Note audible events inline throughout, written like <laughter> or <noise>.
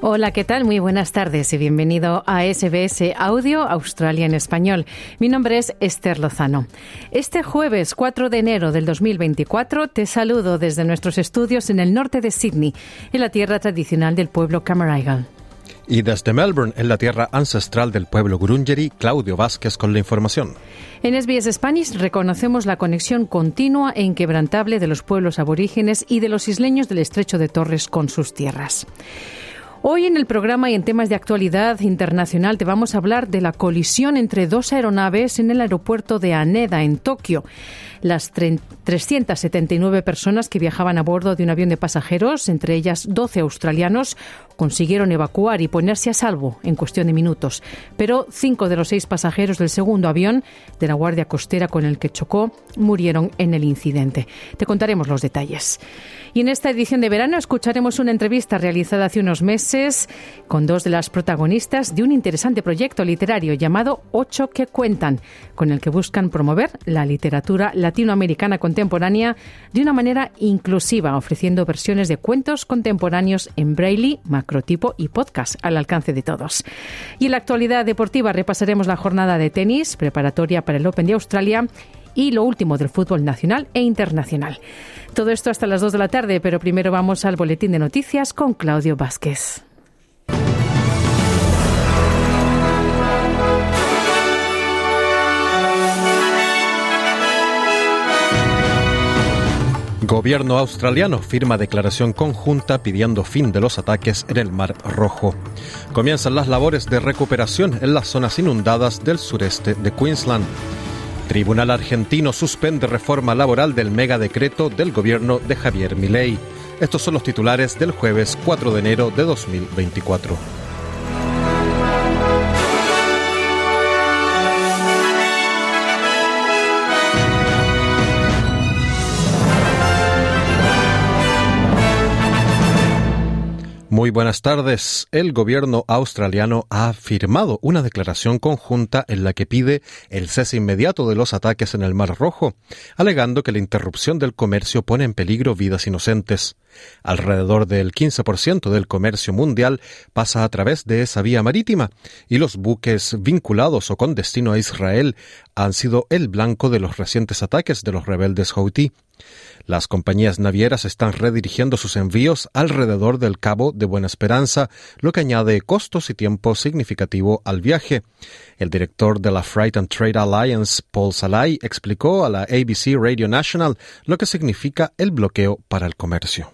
Hola, ¿qué tal? Muy buenas tardes y bienvenido a SBS Audio Australia en Español. Mi nombre es Esther Lozano. Este jueves 4 de enero del 2024 te saludo desde nuestros estudios en el norte de Sydney, en la tierra tradicional del pueblo Cammeraygal. Y desde Melbourne, en la tierra ancestral del pueblo Gurungeri, Claudio Vázquez con la información. En SBS Spanish reconocemos la conexión continua e inquebrantable de los pueblos aborígenes y de los isleños del estrecho de Torres con sus tierras. Hoy en el programa y en temas de actualidad internacional te vamos a hablar de la colisión entre dos aeronaves en el aeropuerto de Haneda, en Tokio. Las 379 personas que viajaban a bordo de un avión de pasajeros, entre ellas 12 australianos, consiguieron evacuar y ponerse a salvo en cuestión de minutos. Pero cinco de los seis pasajeros del segundo avión de la Guardia Costera con el que chocó murieron en el incidente. Te contaremos los detalles. Y en esta edición de verano escucharemos una entrevista realizada hace unos meses con dos de las protagonistas de un interesante proyecto literario llamado Ocho que cuentan, con el que buscan promover la literatura latinoamericana contemporánea de una manera inclusiva, ofreciendo versiones de cuentos contemporáneos en braille, macrotipo y podcast al alcance de todos. Y en la actualidad deportiva repasaremos la jornada de tenis preparatoria para el Open de Australia y lo último del fútbol nacional e internacional. Todo esto hasta las 2 de la tarde, pero primero vamos al boletín de noticias con Claudio Vázquez. Gobierno australiano firma declaración conjunta pidiendo fin de los ataques en el Mar Rojo. Comienzan las labores de recuperación en las zonas inundadas del sureste de Queensland. Tribunal argentino suspende reforma laboral del megadecreto del gobierno de Javier Milei. Estos son los titulares del jueves 4 de enero de 2024. Muy buenas tardes. El gobierno australiano ha firmado una declaración conjunta en la que pide el cese inmediato de los ataques en el Mar Rojo, alegando que la interrupción del comercio pone en peligro vidas inocentes. Alrededor del 15% del comercio mundial pasa a través de esa vía marítima y los buques vinculados o con destino a Israel han sido el blanco de los recientes ataques de los rebeldes Houthi. Las compañías navieras están redirigiendo sus envíos alrededor del Cabo de Buena Esperanza, lo que añade costos y tiempo significativo al viaje. El director de la Freight and Trade Alliance, Paul Salai, explicó a la ABC Radio National lo que significa el bloqueo para el comercio.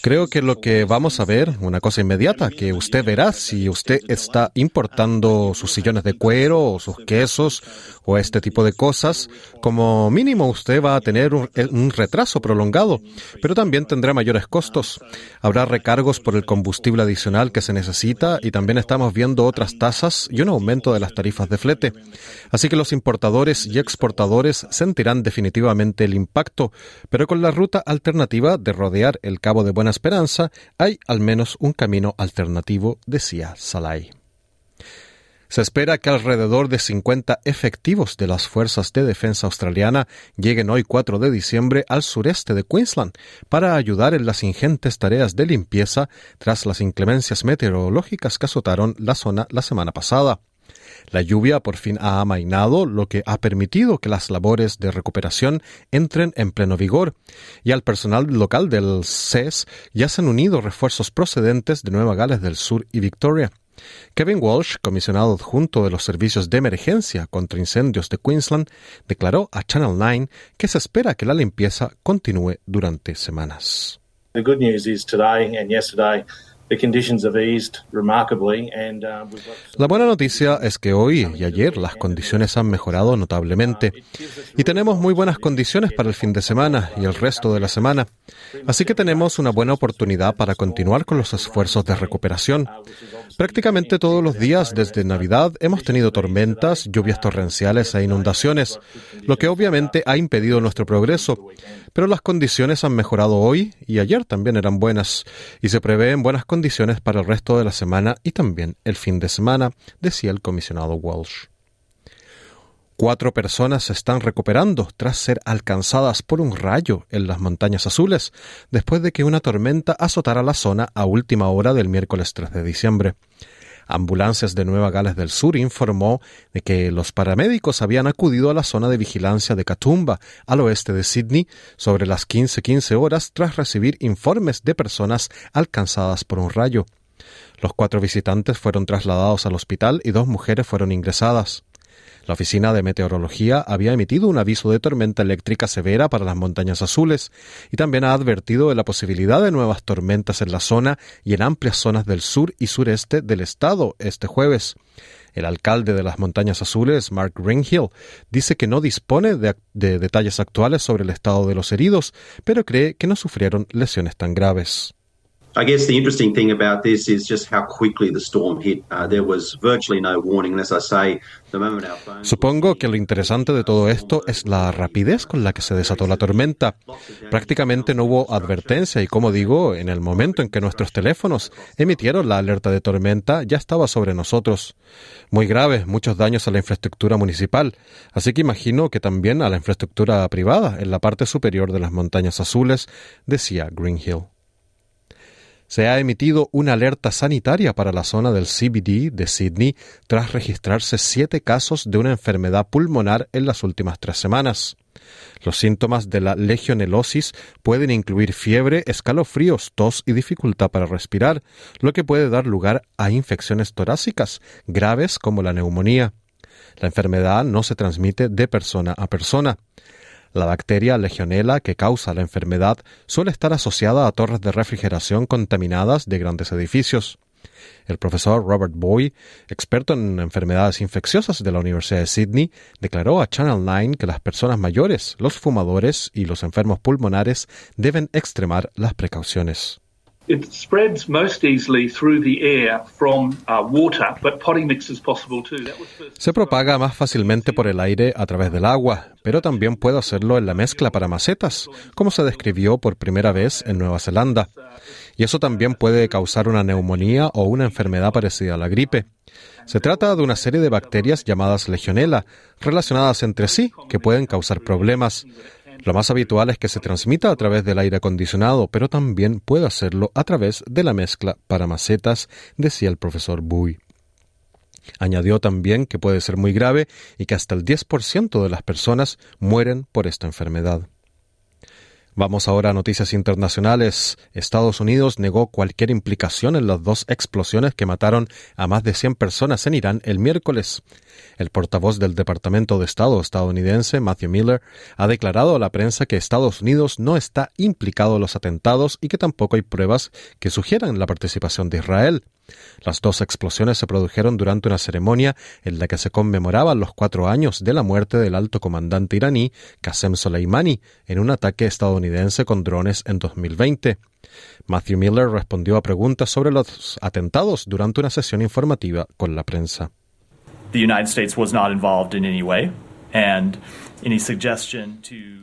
Creo que lo que vamos a ver, una cosa inmediata, que usted verá si usted está importando sus sillones de cuero o sus quesos o este tipo de cosas, como mínimo usted va a tener un, un retraso prolongado, pero también tendrá mayores costos. Habrá recargos por el combustible adicional que se necesita y también estamos viendo otras tasas y un aumento de las tarifas de flete. Así que los importadores y exportadores sentirán definitivamente el impacto, pero con la ruta alternativa de rodear el Cabo de Buena Esperanza hay al menos un camino alternativo, decía Salai. Se espera que alrededor de 50 efectivos de las Fuerzas de Defensa Australiana lleguen hoy 4 de diciembre al sureste de Queensland para ayudar en las ingentes tareas de limpieza tras las inclemencias meteorológicas que azotaron la zona la semana pasada. La lluvia por fin ha amainado, lo que ha permitido que las labores de recuperación entren en pleno vigor, y al personal local del CES ya se han unido refuerzos procedentes de Nueva Gales del Sur y Victoria. Kevin Walsh, comisionado adjunto de los servicios de emergencia contra incendios de Queensland, declaró a Channel 9 que se espera que la limpieza continúe durante semanas. The good news is today and yesterday La buena noticia es que hoy y ayer las condiciones han mejorado notablemente y tenemos muy buenas condiciones para el fin de semana y el resto de la semana. Así que tenemos una buena oportunidad para continuar con los esfuerzos de recuperación. Prácticamente todos los días desde Navidad hemos tenido tormentas, lluvias torrenciales e inundaciones, lo que obviamente ha impedido nuestro progreso. Pero las condiciones han mejorado hoy y ayer también eran buenas y se prevén buenas condiciones para el resto de la semana y también el fin de semana, decía el comisionado Walsh. Cuatro personas se están recuperando tras ser alcanzadas por un rayo en las montañas azules, después de que una tormenta azotara la zona a última hora del miércoles 3 de diciembre. Ambulancias de Nueva Gales del Sur informó de que los paramédicos habían acudido a la zona de vigilancia de Katoomba, al oeste de Sydney, sobre las 15:15 horas tras recibir informes de personas alcanzadas por un rayo. Los cuatro visitantes fueron trasladados al hospital y dos mujeres fueron ingresadas. La Oficina de Meteorología había emitido un aviso de tormenta eléctrica severa para las montañas azules y también ha advertido de la posibilidad de nuevas tormentas en la zona y en amplias zonas del sur y sureste del estado este jueves. El alcalde de las Montañas Azules, Mark Greenhill, dice que no dispone de, de, detalles actuales sobre el estado de los heridos, pero cree que no sufrieron lesiones tan graves. I guess the interesting thing about this is just how quickly the storm hit. Uh, there was virtually no warning, as I say, the moment our phone... Supongo que lo interesante de todo esto es la rapidez con la que se desató la tormenta. Prácticamente no hubo advertencia y, como digo, en el momento en que nuestros teléfonos emitieron la alerta de tormenta, ya estaba sobre nosotros. Muy grave, muchos daños a la infraestructura municipal, así que imagino que también a la infraestructura privada en la parte superior de las montañas azules, decía Greenhill se ha emitido una alerta sanitaria para la zona del CBD de Sydney tras registrarse siete casos de una enfermedad pulmonar en las últimas tres semanas. Los síntomas de la legionelosis pueden incluir fiebre, escalofríos, tos y dificultad para respirar, lo que puede dar lugar a infecciones torácicas graves como la neumonía. La enfermedad no se transmite de persona a persona. La bacteria Legionella que causa la enfermedad suele estar asociada a torres de refrigeración contaminadas de grandes edificios. El profesor Robert Boy, experto en enfermedades infecciosas de la Universidad de Sydney, declaró a Channel 9 que las personas mayores, los fumadores y los enfermos pulmonares deben extremar las precauciones. Se propaga más fácilmente por el aire a través del agua, pero también puede hacerlo en la mezcla para macetas, como se describió por primera vez en Nueva Zelanda. Y eso también puede causar una neumonía o una enfermedad parecida a la gripe. Se trata de una serie de bacterias llamadas Legionella, relacionadas entre sí, que pueden causar problemas. Lo más habitual es que se transmita a través del aire acondicionado, pero también puede hacerlo a través de la mezcla para macetas, decía el profesor Bui. Añadió también que puede ser muy grave y que hasta el 10% de las personas mueren por esta enfermedad. Vamos ahora a noticias internacionales. Estados Unidos negó cualquier implicación en las dos explosiones que mataron a más de 100 personas en Irán el miércoles. El portavoz del Departamento de Estado estadounidense, Matthew Miller, ha declarado a la prensa que Estados Unidos no está implicado en los atentados y que tampoco hay pruebas que sugieran la participación de Israel. Las dos explosiones se produjeron durante una ceremonia en la que se conmemoraban los cuatro años de la muerte del alto comandante iraní Qasem Soleimani en un ataque estadounidense con drones en 2020. Matthew Miller respondió a preguntas sobre los atentados durante una sesión informativa con la prensa.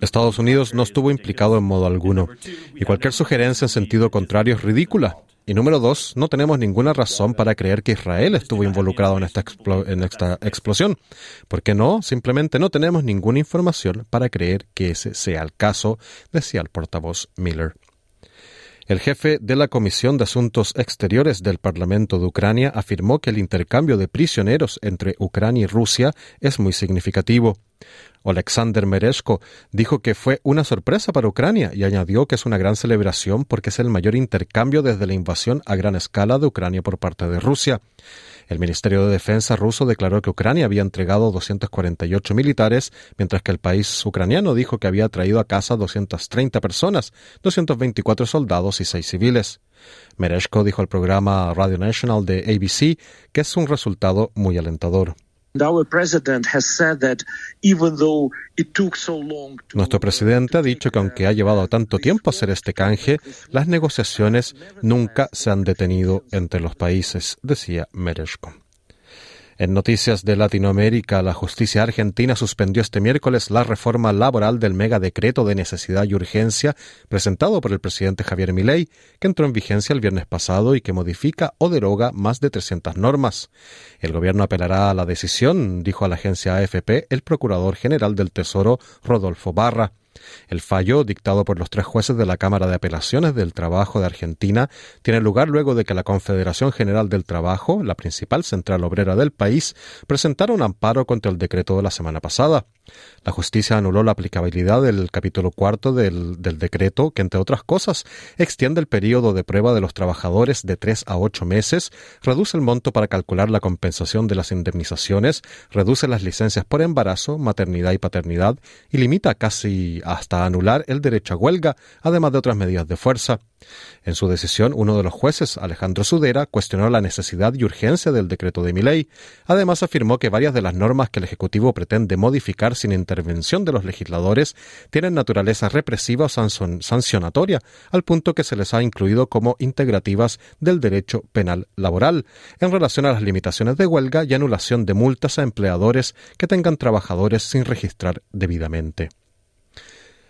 Estados Unidos no estuvo implicado en modo alguno, y cualquier sugerencia en sentido contrario es ridícula. Y número dos, no tenemos ninguna razón para creer que Israel estuvo involucrado en esta, explosión. ¿Por qué no? Simplemente no tenemos ninguna información para creer que ese sea el caso, decía el portavoz Miller. El jefe de la Comisión de Asuntos Exteriores del Parlamento de Ucrania afirmó que el intercambio de prisioneros entre Ucrania y Rusia es muy significativo. Alexander Mereshko dijo que fue una sorpresa para Ucrania y añadió que es una gran celebración porque es el mayor intercambio desde la invasión a gran escala de Ucrania por parte de Rusia. El Ministerio de Defensa ruso declaró que Ucrania había entregado 248 militares, mientras que el país ucraniano dijo que había traído a casa 230 personas, 224 soldados y 6 civiles. Mereshko dijo al programa Radio National de ABC que es un resultado muy alentador. Nuestro presidente ha dicho que aunque ha llevado tanto tiempo hacer este canje, las negociaciones nunca se han detenido entre los países, decía Mereshko. En noticias de Latinoamérica, la justicia argentina suspendió este miércoles la reforma laboral del mega decreto de necesidad y urgencia presentado por el presidente Javier Milei, que entró en vigencia el viernes pasado y que modifica o deroga más de 300 normas. El gobierno apelará a la decisión, dijo a la agencia AFP el procurador general del Tesoro, Rodolfo Barra. El fallo, dictado por los tres jueces de la Cámara de Apelaciones del Trabajo de Argentina, tiene lugar luego de que la Confederación General del Trabajo, la principal central obrera del país, presentara un amparo contra el decreto de la semana pasada. La justicia anuló la aplicabilidad del capítulo cuarto del, del, decreto, que entre otras cosas extiende el periodo de prueba de los trabajadores de tres a ocho meses, reduce el monto para calcular la compensación de las indemnizaciones, reduce las licencias por embarazo, maternidad y paternidad y limita casi hasta anular el derecho a huelga, además de otras medidas de fuerza. En su decisión, uno de los jueces, Alejandro Sudera, cuestionó la necesidad y urgencia del decreto de Miley. Además, afirmó que varias de las normas que el Ejecutivo pretende modificar sin intervención de los legisladores tienen naturaleza represiva o sancionatoria, al punto que se les ha incluido como integrativas del derecho penal laboral, en relación a las limitaciones de huelga y anulación de multas a empleadores que tengan trabajadores sin registrar debidamente.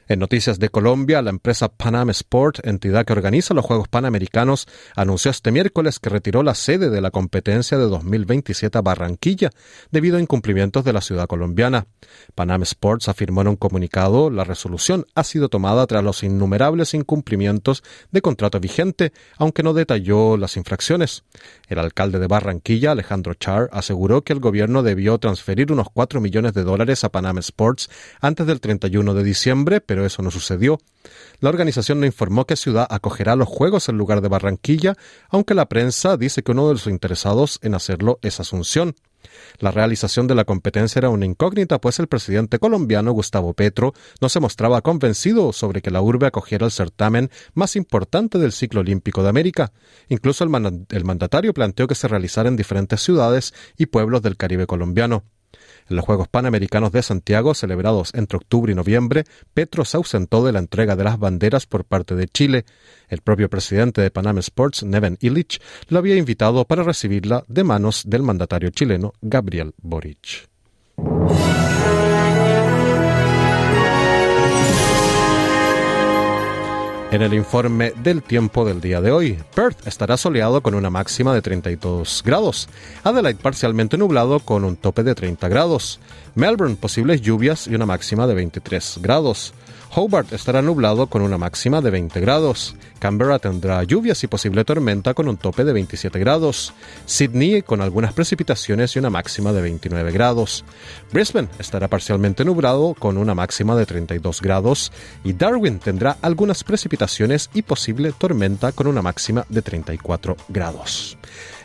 En noticias de Colombia, la empresa Panam Sport, entidad que organiza los Juegos Panamericanos, anunció este miércoles que retiró la sede de la competencia de 2027 a Barranquilla debido a incumplimientos de la ciudad colombiana. Panam Sports afirmó en un comunicado la resolución ha sido tomada tras los innumerables incumplimientos de contrato vigente, aunque no detalló las infracciones. El alcalde de Barranquilla, Alejandro Char, aseguró que el gobierno debió transferir unos 4 millones de dólares a Panam Sports antes del 31 de diciembre, pero eso no sucedió. La organización no informó qué ciudad acogerá los Juegos en lugar de Barranquilla, aunque la prensa dice que uno de los interesados en hacerlo es Asunción. La realización de la competencia era una incógnita, pues el presidente colombiano Gustavo Petro no se mostraba convencido sobre que la urbe acogiera el certamen más importante del ciclo olímpico de América. Incluso el, el mandatario planteó que se realizara en diferentes ciudades y pueblos del Caribe colombiano. En los Juegos Panamericanos de Santiago, celebrados entre octubre y noviembre, Petro se ausentó de la entrega de las banderas por parte de Chile. El propio presidente de Panam Sports, Neven Illich, lo había invitado para recibirla de manos del mandatario chileno Gabriel Boric. En el informe del tiempo del día de hoy, Perth estará soleado con una máxima de 32 grados, Adelaide parcialmente nublado con un tope de 30 grados, Melbourne posibles lluvias y una máxima de 23 grados, Hobart estará nublado con una máxima de 20 grados. Canberra tendrá lluvias y posible tormenta con un tope de 27 grados. Sydney con algunas precipitaciones y una máxima de 29 grados. Brisbane estará parcialmente nublado con una máxima de 32 grados. Y Darwin tendrá algunas precipitaciones y posible tormenta con una máxima de 34 grados.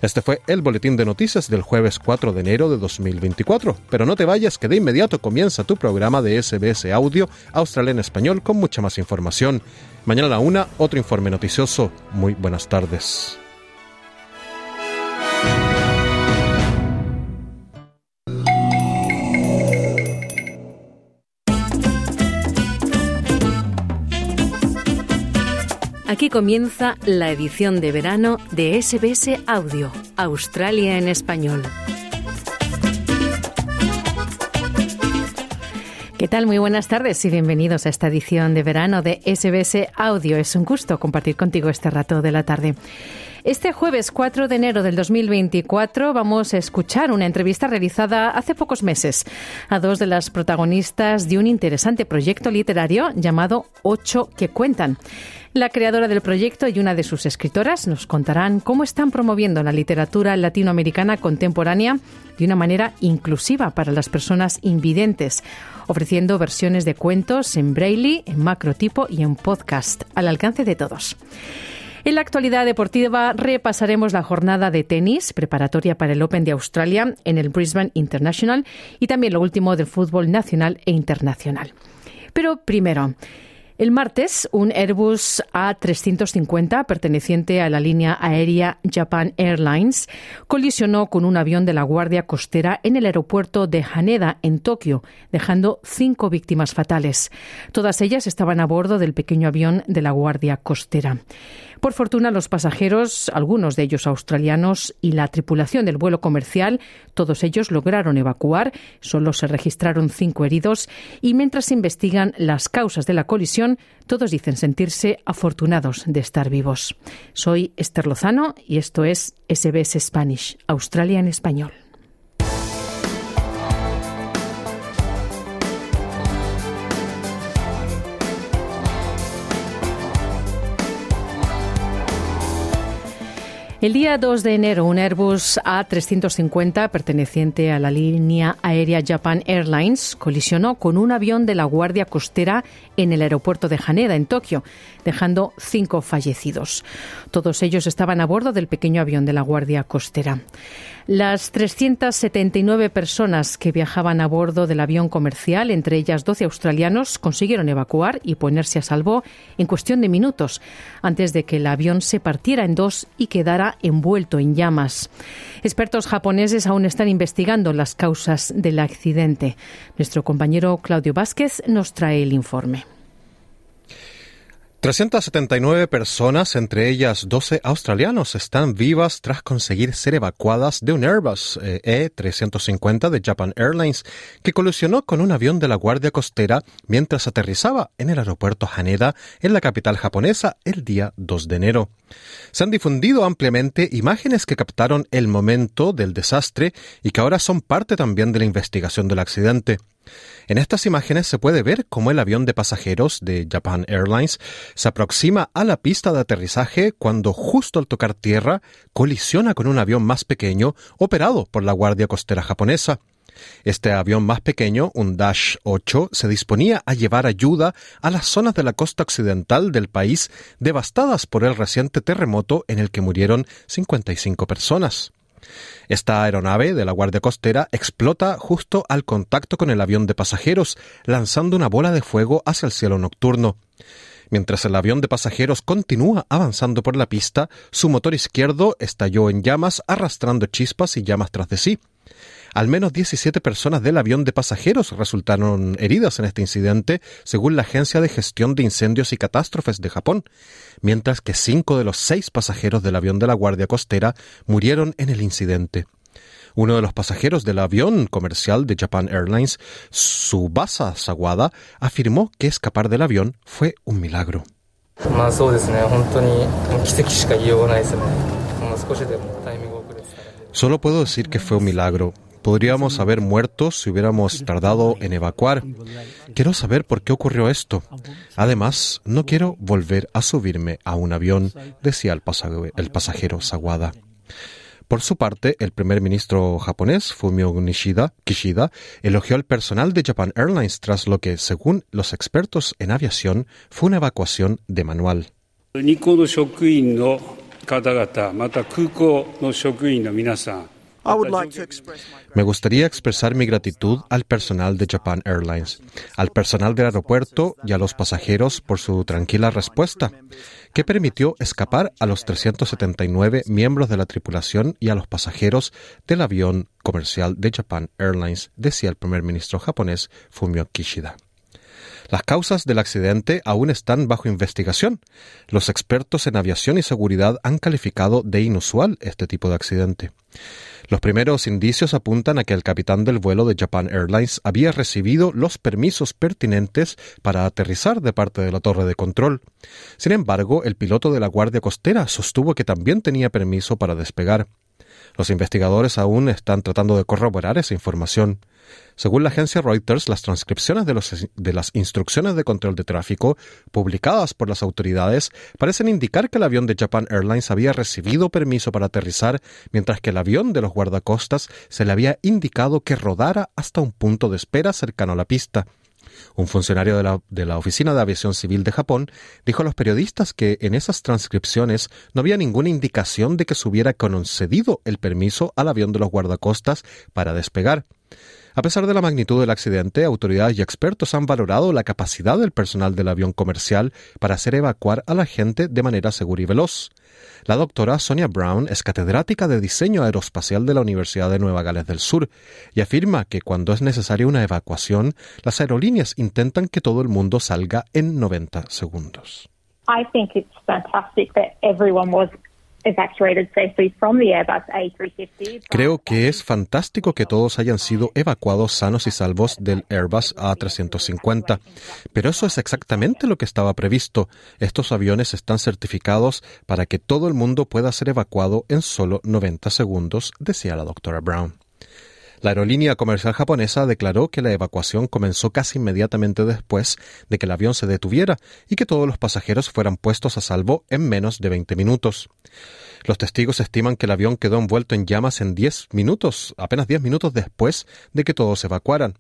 Este fue el boletín de noticias del jueves 4 de enero de 2024. Pero no te vayas, que de inmediato comienza tu programa de SBS Audio Australia en Español con mucha más información. Mañana a la una, otro informe noticioso. Muy buenas tardes. Aquí comienza la edición de verano de SBS Audio, Australia en español. ¿Qué tal? Muy buenas tardes y bienvenidos a esta edición de verano de SBS Audio. Es un gusto compartir contigo este rato de la tarde. Este jueves 4 de enero del 2024 vamos a escuchar una entrevista realizada hace pocos meses a dos de las protagonistas de un interesante proyecto literario llamado Ocho que cuentan. La creadora del proyecto y una de sus escritoras nos contarán cómo están promoviendo la literatura latinoamericana contemporánea de una manera inclusiva para las personas invidentes, ofreciendo versiones de cuentos en braille, en macrotipo y en podcast al alcance de todos. En la actualidad deportiva repasaremos la jornada de tenis preparatoria para el Open de Australia en el Brisbane International y también lo último del fútbol nacional e internacional. Pero primero, el martes, un Airbus A350 perteneciente a la línea aérea Japan Airlines colisionó con un avión de la Guardia Costera en el aeropuerto de Haneda, en Tokio, dejando cinco víctimas fatales. Todas ellas estaban a bordo del pequeño avión de la Guardia Costera. Por fortuna, los pasajeros, algunos de ellos australianos, y la tripulación del vuelo comercial, todos ellos lograron evacuar. Solo se registraron cinco heridos y mientras se investigan las causas de la colisión, todos dicen sentirse afortunados de estar vivos. Soy Esther Lozano y esto es SBS Spanish, Australia en español. El día 2 de enero, un Airbus A350 perteneciente a la línea aérea Japan Airlines colisionó con un avión de la Guardia Costera en el aeropuerto de Haneda, en Tokio, dejando cinco fallecidos. Todos ellos estaban a bordo del pequeño avión de la Guardia Costera. Las 379 personas que viajaban a bordo del avión comercial, entre ellas 12 australianos, consiguieron evacuar y ponerse a salvo en cuestión de minutos, antes de que el avión se partiera en dos y quedara envuelto en llamas. Expertos japoneses aún están investigando las causas del accidente. Nuestro compañero Claudio Vázquez nos trae el informe. 379 personas, entre ellas 12 australianos, están vivas tras conseguir ser evacuadas de un Airbus E350 de Japan Airlines que colisionó con un avión de la Guardia Costera mientras aterrizaba en el aeropuerto Haneda, en la capital japonesa, el día 2 de enero. Se han difundido ampliamente imágenes que captaron el momento del desastre y que ahora son parte también de la investigación del accidente. En estas imágenes se puede ver cómo el avión de pasajeros de Japan Airlines se aproxima a la pista de aterrizaje cuando justo al tocar tierra colisiona con un avión más pequeño operado por la Guardia Costera japonesa. Este avión más pequeño, un Dash 8, se disponía a llevar ayuda a las zonas de la costa occidental del país devastadas por el reciente terremoto en el que murieron 55 personas. Esta aeronave de la Guardia Costera explota justo al contacto con el avión de pasajeros, lanzando una bola de fuego hacia el cielo nocturno. Mientras el avión de pasajeros continúa avanzando por la pista, su motor izquierdo estalló en llamas, arrastrando chispas y llamas tras de sí. Al menos 17 personas del avión de pasajeros resultaron heridas en este incidente, según la Agencia de Gestión de Incendios y Catástrofes de Japón, mientras que cinco de los seis pasajeros del avión de la Guardia Costera murieron en el incidente. Uno de los pasajeros del avión comercial de Japan Airlines, Subasa Sawada, afirmó que escapar del avión fue un milagro. Solo puedo decir que fue un milagro. Podríamos haber muerto si hubiéramos tardado en evacuar. Quiero saber por qué ocurrió esto. Además, no quiero volver a subirme a un avión, decía el pasajero, el pasajero Sawada. Por su parte, el primer ministro japonés, Fumio Nishida, Kishida, elogió al personal de Japan Airlines tras lo que, según los expertos en aviación, fue una evacuación de manual. Me gustaría expresar mi gratitud al personal de Japan Airlines, al personal del aeropuerto y a los pasajeros por su tranquila respuesta, que permitió escapar a los 379 miembros de la tripulación y a los pasajeros del avión comercial de Japan Airlines, decía el primer ministro japonés Fumio Kishida. Las causas del accidente aún están bajo investigación. Los expertos en aviación y seguridad han calificado de inusual este tipo de accidente. Los primeros indicios apuntan a que el capitán del vuelo de Japan Airlines había recibido los permisos pertinentes para aterrizar de parte de la torre de control. Sin embargo, el piloto de la Guardia Costera sostuvo que también tenía permiso para despegar. Los investigadores aún están tratando de corroborar esa información. Según la agencia Reuters, las transcripciones de, las instrucciones de control de tráfico publicadas por las autoridades parecen indicar que el avión de Japan Airlines había recibido permiso para aterrizar, mientras que el avión de los guardacostas se le había indicado que rodara hasta un punto de espera cercano a la pista. Un funcionario de la, de la, Oficina de Aviación Civil de Japón dijo a los periodistas que en esas transcripciones no había ninguna indicación de que se hubiera concedido el permiso al avión de los guardacostas para despegar. A pesar de la magnitud del accidente, autoridades y expertos han valorado la capacidad del personal del avión comercial para hacer evacuar a la gente de manera segura y veloz. La doctora Sonia Brown es catedrática de diseño aeroespacial de la Universidad de Nueva Gales del Sur y afirma que cuando es necesaria una evacuación, las aerolíneas intentan que todo el mundo salga en 90 segundos. Creo que es fantástico que todos hayan sido evacuados sanos y salvos del Airbus A350, pero eso es exactamente lo que estaba previsto. Estos aviones están certificados para que todo el mundo pueda ser evacuado en solo 90 segundos, decía la doctora Brown. La aerolínea comercial japonesa declaró que la evacuación comenzó casi inmediatamente después de que el avión se detuviera y que todos los pasajeros fueran puestos a salvo en menos de 20 minutos. Los testigos estiman que el avión quedó envuelto en llamas en 10 minutos, apenas 10 minutos después de que todos evacuaran.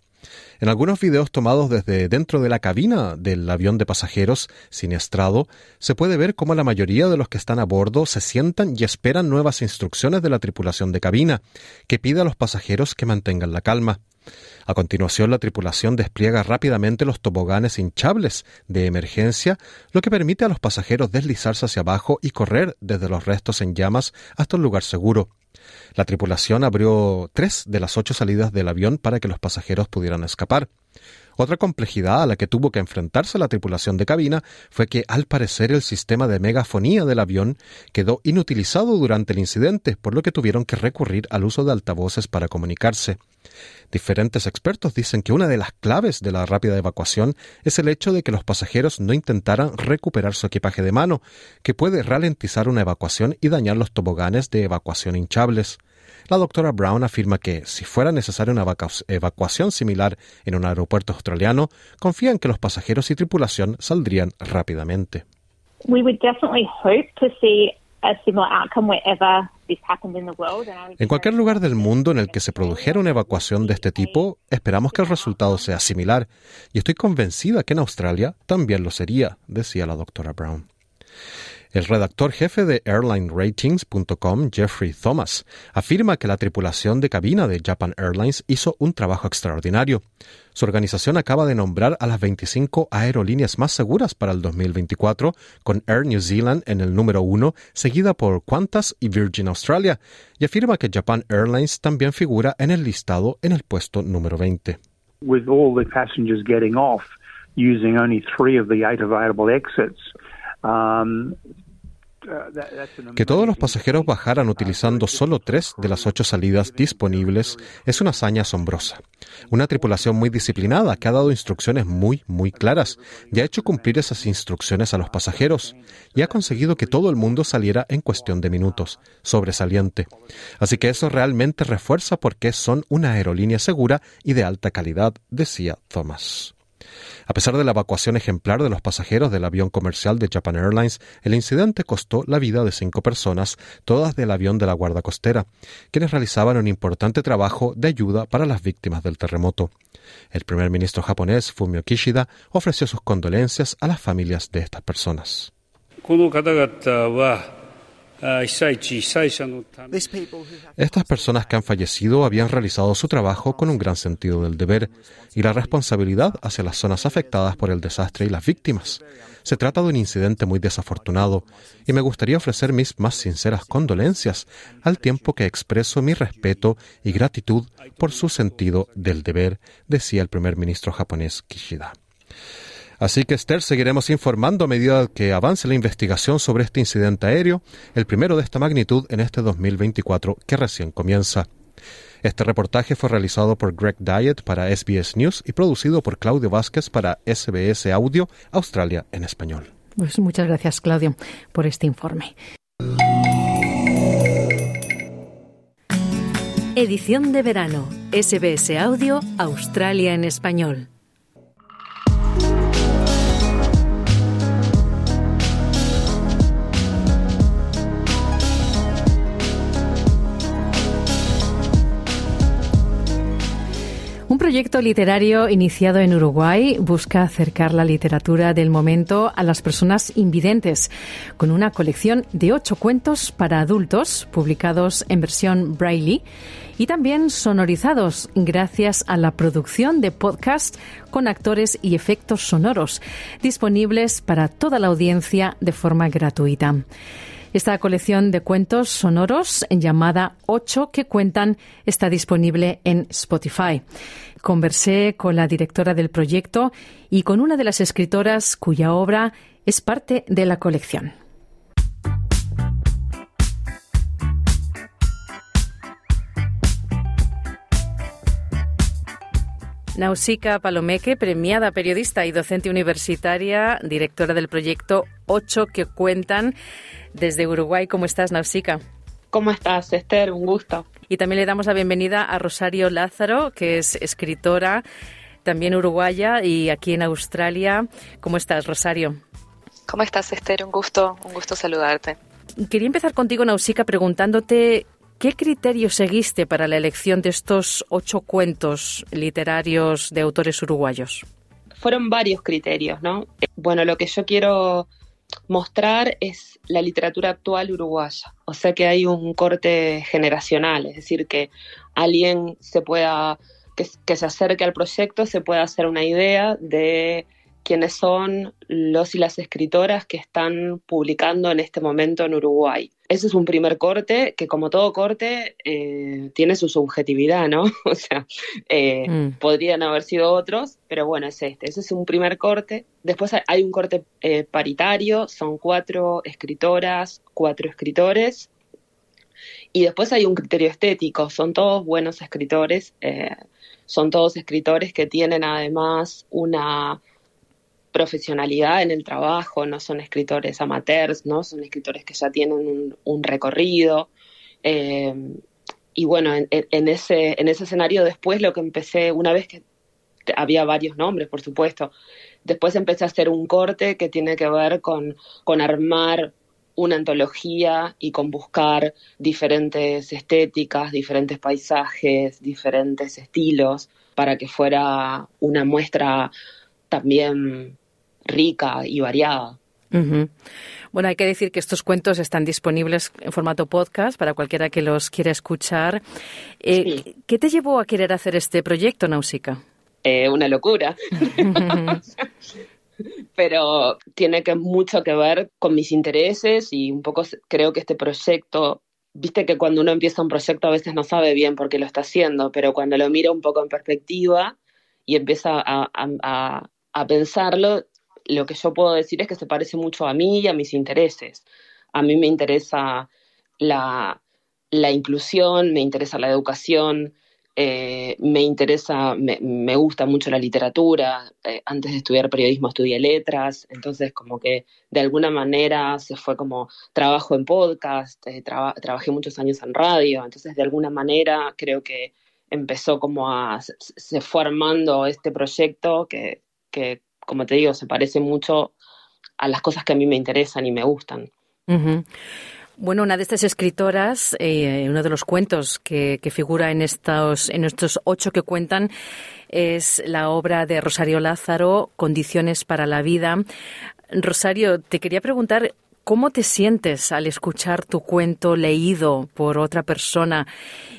En algunos videos tomados desde dentro de la cabina del avión de pasajeros siniestrado, se puede ver cómo la mayoría de los que están a bordo se sientan y esperan nuevas instrucciones de la tripulación de cabina, que pide a los pasajeros que mantengan la calma. A continuación, la tripulación despliega rápidamente los toboganes hinchables de emergencia, lo que permite a los pasajeros deslizarse hacia abajo y correr desde los restos en llamas hasta un lugar seguro. La tripulación abrió tres de las ocho salidas del avión para que los pasajeros pudieran escapar. Otra complejidad a la que tuvo que enfrentarse la tripulación de cabina fue que al parecer el sistema de megafonía del avión quedó inutilizado durante el incidente, por lo que tuvieron que recurrir al uso de altavoces para comunicarse. Diferentes expertos dicen que una de las claves de la rápida evacuación es el hecho de que los pasajeros no intentaran recuperar su equipaje de mano, que puede ralentizar una evacuación y dañar los toboganes de evacuación hinchables. La doctora Brown afirma que, si fuera necesaria una evacuación similar en un aeropuerto australiano, confía en que los pasajeros y tripulación saldrían rápidamente. En cualquier lugar del mundo en el que se produjera una evacuación de este tipo, esperamos que el resultado sea similar, y estoy convencida que en Australia también lo sería, decía la doctora Brown. El redactor jefe de AirlineRatings.com, Jeffrey Thomas, afirma que la tripulación de cabina de Japan Airlines hizo un trabajo extraordinario. Su organización acaba de nombrar a las 25 aerolíneas más seguras para el 2024, con Air New Zealand en el número uno, seguida por Qantas y Virgin Australia, y afirma que Japan Airlines también figura en el listado en el puesto número 20. With all the passengers getting off using only three of the eight available exits, um, que todos los pasajeros bajaran utilizando solo tres de las ocho salidas disponibles es una hazaña asombrosa. Una tripulación muy disciplinada que ha dado instrucciones muy, muy claras y ha hecho cumplir esas instrucciones a los pasajeros y ha conseguido que todo el mundo saliera en cuestión de minutos. Sobresaliente. Así que eso realmente refuerza por qué son una aerolínea segura y de alta calidad, decía Thomas. A pesar de la evacuación ejemplar de los pasajeros del avión comercial de Japan Airlines, el incidente costó la vida de cinco personas, todas del avión de la Guardia Costera, quienes realizaban un importante trabajo de ayuda para las víctimas del terremoto. El primer ministro japonés, Fumio Kishida, ofreció sus condolencias a las familias de estas personas. Estas personas que han fallecido habían realizado su trabajo con un gran sentido del deber y la responsabilidad hacia las zonas afectadas por el desastre y las víctimas. Se trata de un incidente muy desafortunado y me gustaría ofrecer mis más sinceras condolencias al tiempo que expreso mi respeto y gratitud por su sentido del deber, decía el primer ministro japonés Kishida. Así que Esther, seguiremos informando a medida que avance la investigación sobre este incidente aéreo, el primero de esta magnitud en este 2024 que recién comienza. Este reportaje fue realizado por Greg Diet para SBS News y producido por Claudio Vázquez para SBS Audio Australia en español. Pues muchas gracias, Claudio, por este informe. Edición de verano. SBS Audio Australia en español. Un proyecto literario iniciado en Uruguay busca acercar la literatura del momento a las personas invidentes, con una colección de ocho cuentos para adultos publicados en versión braille y también sonorizados gracias a la producción de podcast con actores y efectos sonoros disponibles para toda la audiencia de forma gratuita. Esta colección de cuentos sonoros llamada Ocho que cuentan está disponible en Spotify. Conversé con la directora del proyecto y con una de las escritoras cuya obra es parte de la colección. Nausicaa Palomeque, premiada periodista y docente universitaria, directora del proyecto Ocho que cuentan desde Uruguay. ¿Cómo estás, Nausicaa? ¿Cómo estás, Esther? Un gusto. Y también le damos la bienvenida a Rosario Lázaro, que es escritora, también uruguaya y aquí en Australia. ¿Cómo estás, Rosario? ¿Cómo estás, Esther? Un gusto, un gusto saludarte. Quería empezar contigo, Nausicaa, preguntándote ¿Qué criterio seguiste para la elección de estos ocho cuentos literarios de autores uruguayos? Fueron varios criterios, ¿no? Bueno, lo que yo quiero mostrar es la literatura actual uruguaya, o sea que hay un corte generacional, es decir, que alguien se pueda, que, que se acerque al proyecto, se pueda hacer una idea de quiénes son los y las escritoras que están publicando en este momento en Uruguay. Ese es un primer corte que, como todo corte, eh, tiene su subjetividad, ¿no? <laughs> o sea, eh, mm. podrían haber sido otros, pero bueno, es este. Ese es un primer corte. Después hay un corte eh, paritario, son cuatro escritoras, cuatro escritores. Y después hay un criterio estético, son todos buenos escritores, son todos escritores que tienen además una profesionalidad en el trabajo, no son escritores amateurs, ¿no? Son escritores que ya tienen un, recorrido. Eh, y bueno, en, ese, en ese escenario después lo que empecé, una vez que había varios nombres, por supuesto, después empecé a hacer un corte que tiene que ver con, con armar una antología y con buscar diferentes estéticas, diferentes paisajes, diferentes estilos, para que fuera una muestra también rica y variada. Bueno, hay que decir que estos cuentos están disponibles en formato podcast para cualquiera que los quiera escuchar. Eh, ¿Qué te llevó a querer hacer este proyecto, Náusica? Eh, una locura. <laughs> Pero tiene que, mucho que ver con mis intereses y un poco creo que este proyecto, viste que cuando uno empieza un proyecto a veces no sabe bien por qué lo está haciendo, pero cuando lo mira un poco en perspectiva y empieza a, a pensarlo, lo que yo puedo decir es que se parece mucho a mí y a mis intereses. A mí me interesa la, inclusión, me interesa la educación, eh, me interesa, me, gusta mucho la literatura. Eh, antes de estudiar periodismo estudié letras, entonces como que de alguna manera se fue como trabajo en podcast, eh, trabajé muchos años en radio, entonces de alguna manera creo que empezó como a, se, fue armando este proyecto que, que como te digo, se parece mucho a las cosas que a mí me interesan y me gustan. Bueno, una de estas escritoras, eh, uno de los cuentos que, figura en estos, en estos ocho que cuentan, es la obra de Rosario Lázaro, Condiciones para la Vida. Rosario, te quería preguntar ¿Cómo te sientes al escuchar tu cuento leído por otra persona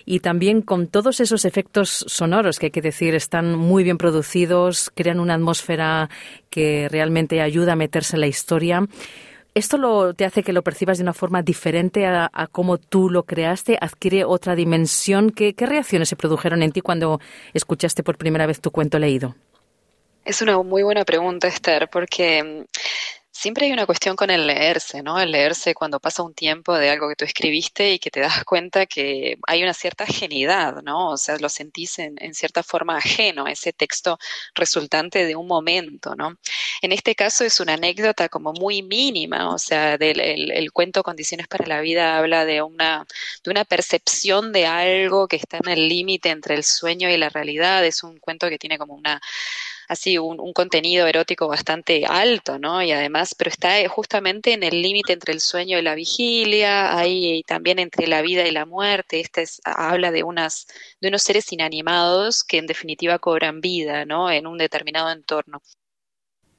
y también con todos esos efectos sonoros que hay que decir están muy bien producidos, crean una atmósfera que realmente ayuda a meterse en la historia? ¿Esto lo, te hace que lo percibas de una forma diferente a, cómo tú lo creaste? ¿Adquiere otra dimensión? ¿Qué reacciones se produjeron en ti cuando escuchaste por primera vez tu cuento leído? Es una muy buena pregunta, Esther, porque siempre hay una cuestión con el leerse, ¿no? El leerse cuando pasa un tiempo de algo que tú escribiste y que te das cuenta que hay una cierta ajenidad, ¿no? O sea, lo sentís en, cierta forma ajeno, ese texto resultante de un momento, ¿no? En este caso es una anécdota como muy mínima, o sea, del, el, cuento Condiciones para la Vida habla de una, de una percepción de algo que está en el límite entre el sueño y la realidad, es un cuento que tiene como una así un, contenido erótico bastante alto, ¿no? Y además, pero está eh, justamente en el límite entre el sueño y la vigilia, ahí también entre la vida y la muerte. Este habla de unas, de unos seres inanimados que en definitiva cobran vida, ¿no? En un determinado entorno.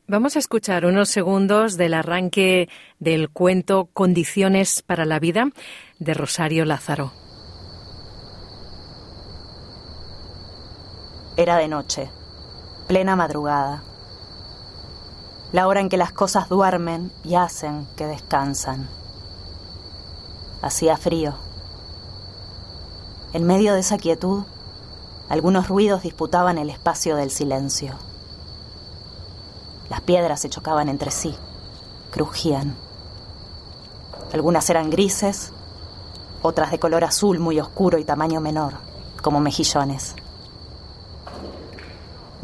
Vamos a escuchar unos segundos del arranque del cuento Condiciones para la vida de Rosario Lázaro. Era de noche plena madrugada, la hora en que las cosas duermen y hacen que descansan. Hacía frío. En medio de esa quietud, algunos ruidos disputaban el espacio del silencio. Las piedras se chocaban entre sí, crujían. Algunas eran grises, otras de color azul muy oscuro y tamaño menor, como mejillones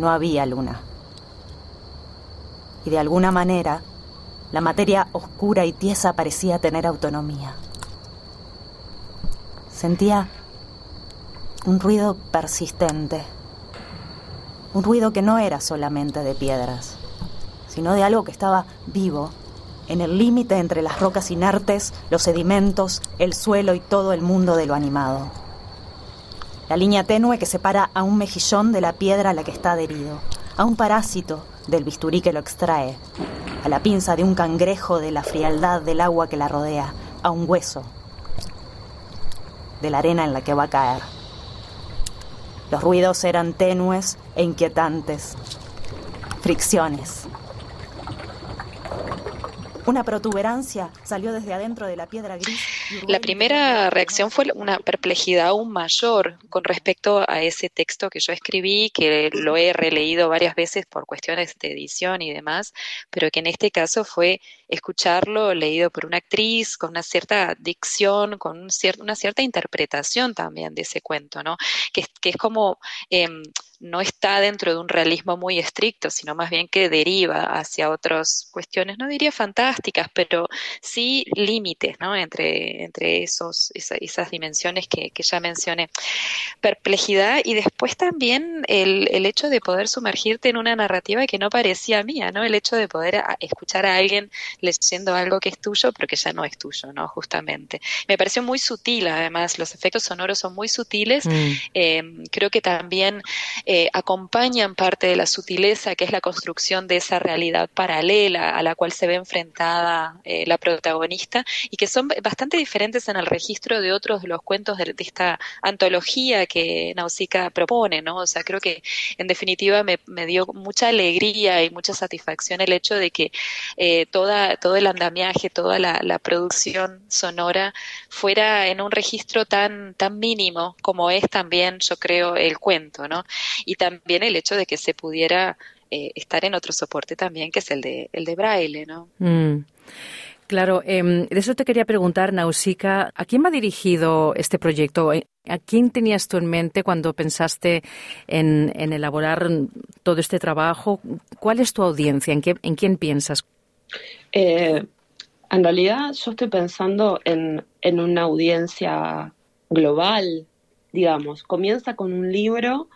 no había luna. Y de alguna manera, la materia oscura y tiesa parecía tener autonomía. Sentía un ruido persistente, un ruido que no era solamente de piedras, sino de algo que estaba vivo, en el límite entre las rocas inertes, los sedimentos, el suelo y todo el mundo de lo animado la línea tenue que separa a un mejillón de la piedra a la que está adherido, a un parásito del bisturí que lo extrae, a la pinza de un cangrejo de la frialdad del agua que la rodea, a un hueso de la arena en la que va a caer. Los ruidos eran tenues e inquietantes, fricciones, una protuberancia salió desde adentro de la piedra gris. La primera reacción fue una perplejidad aún mayor con respecto a ese texto que yo escribí, que lo he releído varias veces por cuestiones de edición y demás, pero que en este caso fue escucharlo leído por una actriz con una cierta dicción, con una cierta interpretación también de ese cuento, ¿no? Que, es como... Em, no está dentro de un realismo muy estricto, sino más bien que deriva hacia otras cuestiones, no diría fantásticas, pero sí límites, ¿no? Entre, entre esos, esas dimensiones que, ya mencioné. Perplejidad y después también el, el, hecho de poder sumergirte en una narrativa que no parecía mía, ¿no? El hecho de poder escuchar a alguien leyendo algo que es tuyo, pero que ya no es tuyo, ¿no? Justamente. Me pareció muy sutil, además, los efectos sonoros son muy sutiles. Mm. Eh, creo que también eh, acompañan parte de la sutileza que es la construcción de esa realidad paralela a la cual se ve enfrentada eh, la protagonista y que son bastante diferentes en el registro de otros de los cuentos de, esta antología que Nausicaa propone, ¿no? O sea, creo que en definitiva me, dio mucha alegría y mucha satisfacción el hecho de que eh, toda, todo el andamiaje, toda la, la producción sonora fuera en un registro tan, tan mínimo como es también, yo creo, el cuento, ¿no? Y también el hecho de que se pudiera eh, estar en otro soporte también, que es el de, el de braille, ¿no? Mm. Claro, em, de eso te quería preguntar, Nausicaa, ¿a quién va dirigido este proyecto? ¿A quién tenías tú en mente cuando pensaste en, elaborar todo este trabajo? ¿Cuál es tu audiencia? ¿En, qué, en quién piensas? Eh, en realidad yo estoy pensando en, en una audiencia global, digamos. Comienza con un libro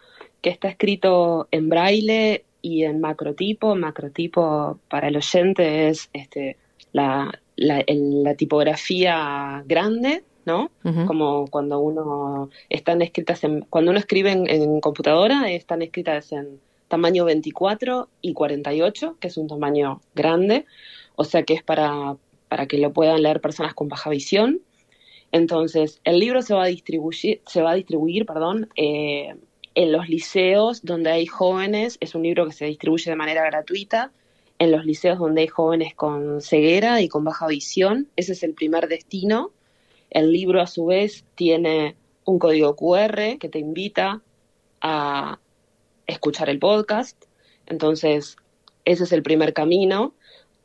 que está escrito en braille y en macrotipo. Macrotipo para el oyente es este, la, tipografía grande, ¿no? Como cuando uno están escritas en, cuando uno escribe en, computadora, están escritas en tamaño 24 y 48, que es un tamaño grande, o sea que es para, para que lo puedan leer personas con baja visión. Entonces, el libro se va a distribuir, se va a distribuir, perdón, eh, en los liceos donde hay jóvenes, es un libro que se distribuye de manera gratuita, en los liceos donde hay jóvenes con ceguera y con baja visión, ese es el primer destino. El libro a su vez tiene un código QR que te invita a escuchar el podcast. Entonces, ese es el primer camino.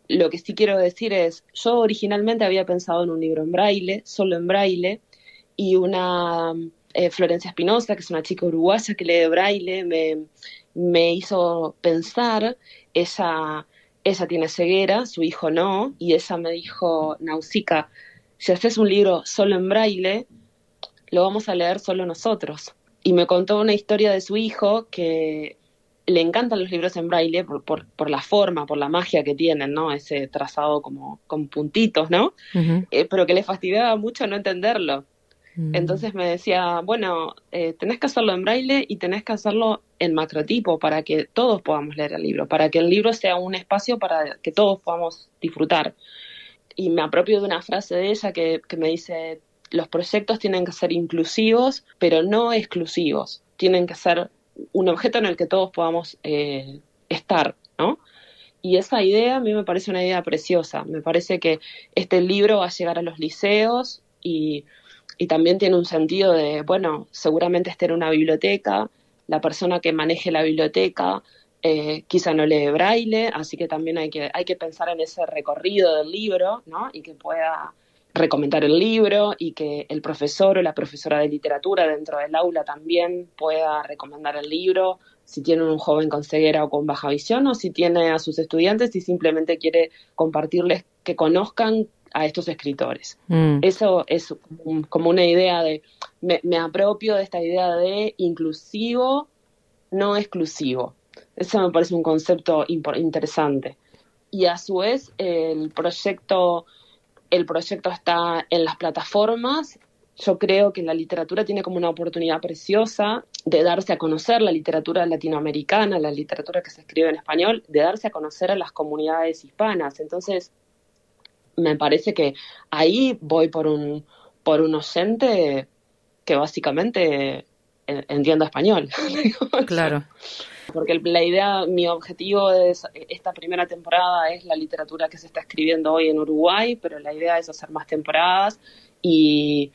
Lo que sí quiero decir es, yo originalmente había pensado en un libro en braille, solo en braille, y una eh, Florencia Espinosa, que es una chica uruguaya que lee braille, me, me hizo pensar, ella, ella tiene ceguera, su hijo no, y ella me dijo, Nausica, si haces un libro solo en braille, lo vamos a leer solo nosotros. Y me contó una historia de su hijo que le encantan los libros en braille por, por, la forma, por la magia que tienen, ¿no? Ese trazado como con puntitos, ¿no? Eh, pero que le fastidiaba mucho no entenderlo. Mm. Entonces me decía, bueno, eh, tenés que hacerlo en braille y tenés que hacerlo en macrotipo para que todos podamos leer el libro, para que el libro sea un espacio para que todos podamos disfrutar. Y me apropio de una frase de ella que, que me dice, los proyectos tienen que ser inclusivos, pero no exclusivos. Tienen que ser un objeto en el que todos podamos eh, estar, ¿no? Y esa idea a mí me parece una idea preciosa. Me parece que este libro va a llegar a los liceos y y también tiene un sentido de, bueno, seguramente esté en una biblioteca, la persona que maneje la biblioteca eh, quizá no lee braille, así que también hay que, hay que pensar en ese recorrido del libro, ¿no? Y que pueda recomendar el libro y que el profesor o la profesora de literatura dentro del aula también pueda recomendar el libro si tiene un joven con ceguera o con baja visión o si tiene a sus estudiantes y simplemente quiere compartirles que conozcan a estos escritores. Mm. Eso es como una idea de, me, apropio de esta idea de inclusivo, no exclusivo. Eso me parece un concepto interesante. Y a su vez el proyecto, el proyecto está en las plataformas. Yo creo que la literatura tiene como una oportunidad preciosa de darse a conocer la literatura latinoamericana, la literatura que se escribe en español, de darse a conocer a las comunidades hispanas. Entonces, me parece que ahí voy por un, por un oyente que básicamente entienda español. <laughs> Claro. Porque la idea, mi objetivo de esta primera temporada es la literatura que se está escribiendo hoy en Uruguay, pero la idea es hacer más temporadas y,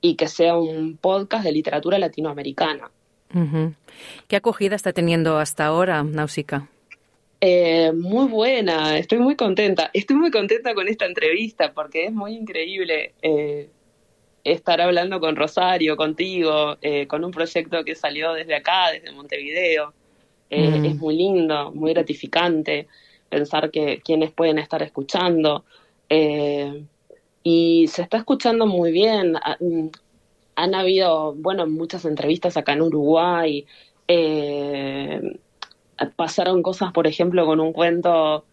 y que sea un podcast de literatura latinoamericana. ¿Qué acogida está teniendo hasta ahora, Náusica? Eh, muy buena, estoy muy contenta. Estoy muy contenta con esta entrevista porque es muy increíble eh, estar hablando con Rosario, contigo, eh, con un proyecto que salió desde acá, desde Montevideo. Mm. Es muy lindo, muy gratificante pensar que quienes pueden estar escuchando. y se está escuchando muy bien. Ah, mm, han habido, bueno, muchas entrevistas acá en Uruguay. Eh, pasaron cosas, por ejemplo, con un cuento,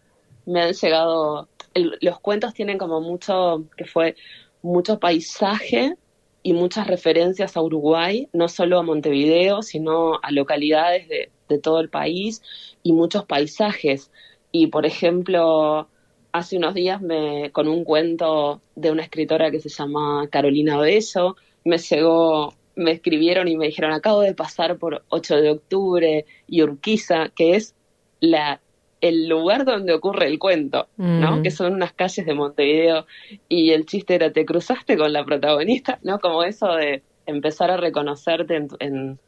me han llegado, los cuentos tienen como mucho, que fue mucho paisaje y muchas referencias a Uruguay, no solo a Montevideo, sino a localidades de, todo el país y muchos paisajes. Y, por ejemplo, hace unos días me, con un cuento de una escritora que se llama Carolina Bello, me llegó me escribieron y me dijeron, acabo de pasar por 8 de octubre y Urquiza, que es la el lugar donde ocurre el cuento, ¿no? Mm. Que son unas calles de Montevideo y el chiste era, te cruzaste con la protagonista, ¿no? Como eso de empezar a reconocerte en,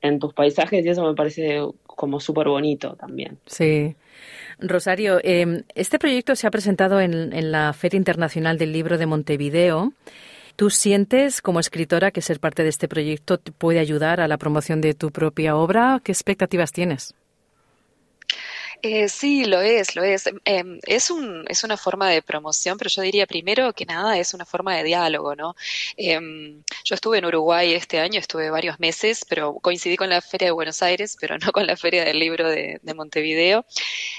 en, tus paisajes y eso me parece como súper bonito también. Sí. Rosario, em, este proyecto se ha presentado en, en la Feria Internacional del Libro de Montevideo. ¿Tú sientes como escritora que ser parte de este proyecto puede ayudar a la promoción de tu propia obra? ¿Qué expectativas tienes? Eh, sí, lo es, lo es. Em, es, un, es una forma de promoción, pero yo diría primero que nada es una forma de diálogo, ¿no? Em, yo estuve en Uruguay este año, estuve varios meses, pero coincidí con la Feria de Buenos Aires, pero <laughs> no con la Feria del Libro de, Montevideo.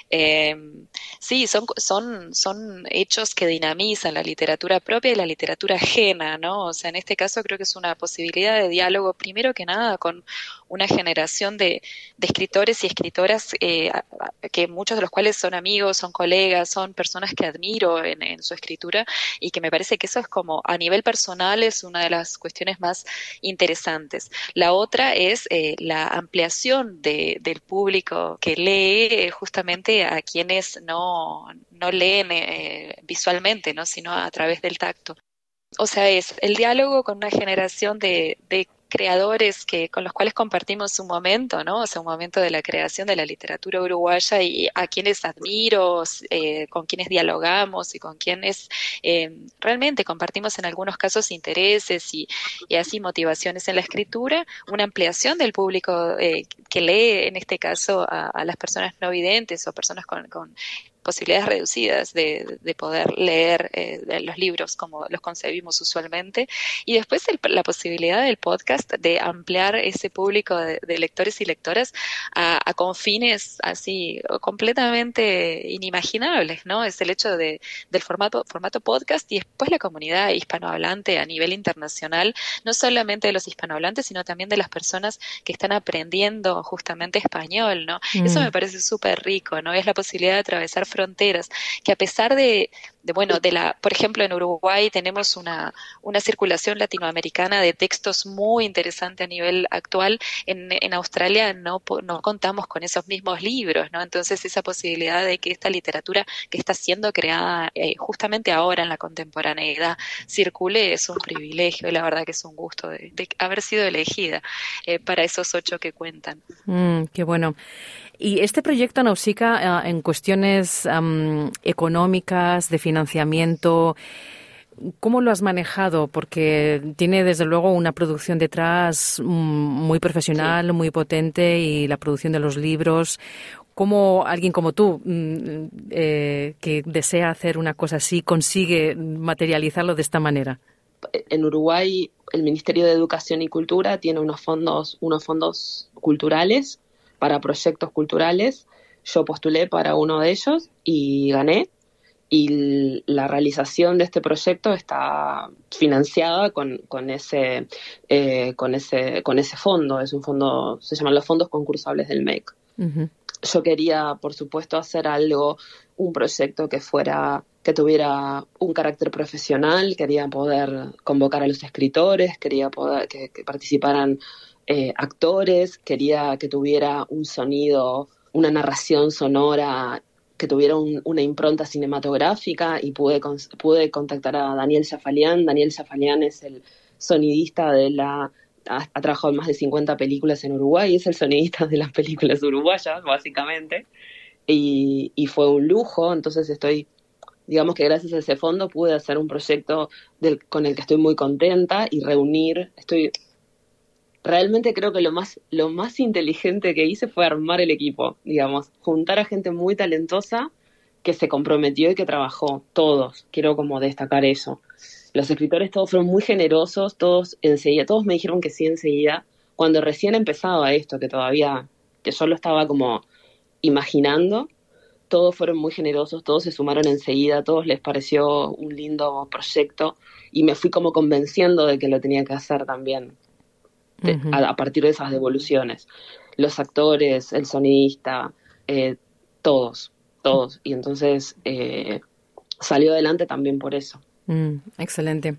Em, sí, son, son, son hechos que dinamizan la literatura propia y la literatura ajena, ¿no? O sea, en este caso creo que es una posibilidad de diálogo, primero que nada, con una generación de, escritores y escritoras eh, que muchos de los cuales son amigos, son colegas, son personas que admiro en, su escritura y que me parece que eso es como a nivel personal es una de las cuestiones más interesantes. La otra es eh, la ampliación de, del público que lee eh, justamente a quienes no, no leen visualmente, ¿no? sino a través del tacto. O sea, es el diálogo con una generación de creadores que con los cuales compartimos un momento, ¿no? O sea, un momento de la creación de la literatura uruguaya y a quienes admiro, eh, con quienes dialogamos y con quienes eh, realmente compartimos en algunos casos intereses y, así motivaciones en la escritura, una ampliación del público eh, que lee, en este caso, a, las personas no videntes o personas con, con posibilidades reducidas de, de poder leer eh, los libros como los concebimos usualmente. Y después la posibilidad del podcast de ampliar ese público de, lectores y lectoras a, a, confines así completamente inimaginables, ¿no? Es el hecho de, del formato, formato podcast y después la comunidad hispanohablante a nivel internacional, no solamente de los hispanohablantes, sino también de las personas que están aprendiendo justamente español, ¿no? Eso mm. me parece súper rico, ¿no? Es la posibilidad de atravesar fronteras, que a pesar de, de, bueno, de la, por ejemplo, en Uruguay tenemos una, una circulación latinoamericana de textos muy interesante a nivel actual, en, en Australia no, no contamos con esos mismos libros, ¿no? Entonces esa posibilidad de que esta literatura que está siendo creada eh, justamente ahora en la contemporaneidad circule es un privilegio y la verdad que es un gusto de, haber sido elegida eh, para esos ocho que cuentan. Mm, qué bueno. Y este proyecto Nausicaa eh, en cuestiones económicas, de financiamiento, ¿Cómo lo has manejado? Porque tiene desde luego una producción detrás mm, muy profesional, muy potente y la producción de los libros. ¿Cómo alguien como tú, mm, eh, que desea hacer una cosa así, consigue materializarlo de esta manera? En Uruguay, el Ministerio de Educación y Cultura tiene unos fondos, unos fondos culturales para proyectos culturales. Yo postulé para uno de ellos y gané. Y la realización de este proyecto está financiada con, con ese, eh, con, ese, con ese fondo. Es un fondo, se llaman los fondos concursables del MEC. Yo quería, por supuesto, hacer algo, un proyecto que fuera que tuviera un carácter profesional, quería poder convocar a los escritores, quería poder que participaran eh, actores, quería que tuviera un sonido, una narración sonora, que tuviera una impronta cinematográfica y pude, pude contactar a Daniel Zafalián. Daniel Zafalián es el sonidista de la... Ha, trabajado en más de 50 películas en Uruguay, es el sonidista de las películas uruguayas, básicamente. Y, y fue un lujo, entonces estoy digamos que gracias a ese fondo pude hacer un proyecto con el que estoy muy contenta y reunir, estoy realmente creo que lo más, lo más inteligente que hice fue armar el equipo, digamos, juntar a gente muy talentosa que se comprometió y que trabajó, todos, quiero como destacar eso. Los escritores todos fueron muy generosos, todos enseguida, todos me dijeron que sí enseguida, cuando recién empezaba esto, que todavía, que yo lo estaba como imaginando, todos fueron muy generosos, todos se sumaron enseguida, todos les pareció un lindo proyecto y me fui como convenciendo de que lo tenía que hacer también a, partir de esas devoluciones. Los actores, el sonidista, eh, todos, todos. Y entonces eh, salió adelante también por eso. Mm, excelente.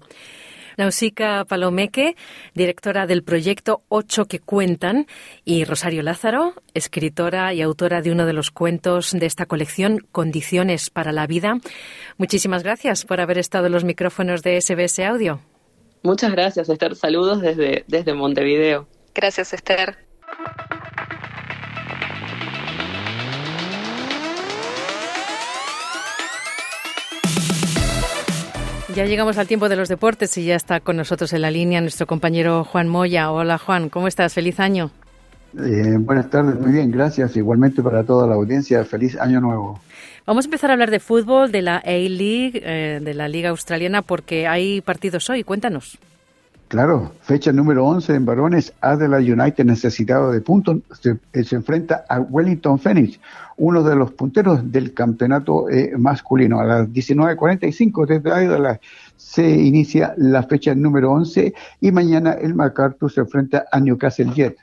Nausica Palomeque, directora del proyecto Ocho que Cuentan, y Rosario Lázaro, escritora y autora de uno de los cuentos de esta colección, Condiciones para la Vida. Muchísimas gracias por haber estado en los micrófonos de SBS Audio. Muchas gracias, Esther. Saludos desde, desde Montevideo. Gracias, Esther. Ya llegamos al tiempo de los deportes y ya está con nosotros en la línea nuestro compañero Juan Moya. Hola Juan, ¿cómo estás? Feliz año. Eh, buenas tardes, muy bien, gracias. Igualmente para toda la audiencia, feliz año nuevo. Vamos a empezar a hablar de fútbol, de la A-League, eh, de la Liga Australiana, porque hay partidos hoy. Cuéntanos. Claro, fecha número 11 en varones, Adelaide United necesitado de puntos, se, eh, enfrenta a Wellington Phoenix, uno de los punteros del campeonato eh, masculino. A las 19.45 desde Adelaide se inicia la fecha número 11 y mañana el MacArthur se enfrenta a Newcastle Jet.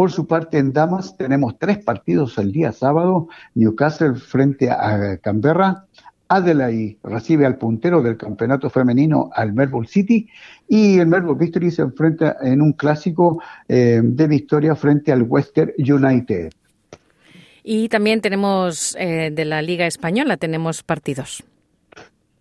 Por su parte, en damas tenemos tres partidos el día sábado. Newcastle frente a Canberra. Adelaide recibe al puntero del campeonato femenino al Melbourne City y el Melbourne Victory se enfrenta en un clásico eh, de victoria frente al Western United. Y también tenemos eh, de la Liga Española, tenemos partidos.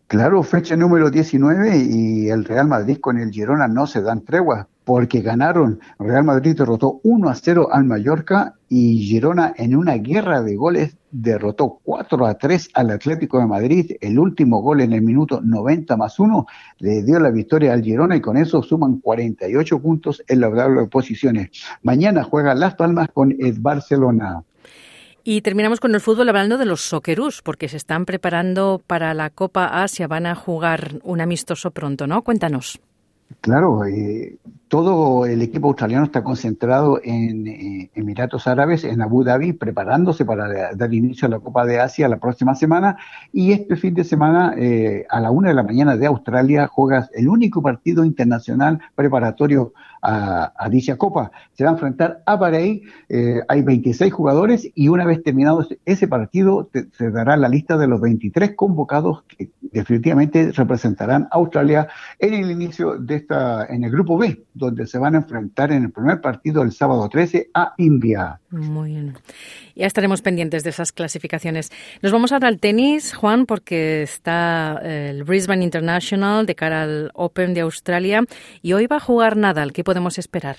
Claro, fecha número 19 y el Real Madrid con el Girona no se dan tregua porque ganaron. Real Madrid derrotó 1 a 0 al Mallorca y Girona en una guerra de goles derrotó 4 a 3 al Atlético de Madrid. El último gol en el minuto 90 más 1 le dio la victoria al Girona y con eso suman 48 puntos en la tabla de posiciones. Mañana juega Las Palmas con el Barcelona. Y terminamos con el fútbol hablando de los Socceroos, porque se están preparando para la Copa Asia, van a jugar un amistoso pronto, ¿no? Cuéntanos. Claro, eh, todo el equipo australiano está concentrado en eh, Emiratos Árabes, en Abu Dhabi, preparándose para dar inicio a la Copa de Asia la próxima semana. Y este fin de semana, eh, a la una de la mañana de Australia, juegas el único partido internacional preparatorio a, dicha Copa. Se va a enfrentar a Bahrein, eh, hay 26 jugadores y una vez terminado ese partido se dará la lista de los 23 convocados que definitivamente representarán a Australia en el inicio de esta, en el grupo B, donde se van a enfrentar en el primer partido el sábado 13 a India. Muy bien. Ya estaremos pendientes de esas clasificaciones. Nos vamos ahora al tenis, Juan, porque está eh, el Brisbane International de cara al Open de Australia y hoy va a jugar Nadal. ¿Qué podemos esperar?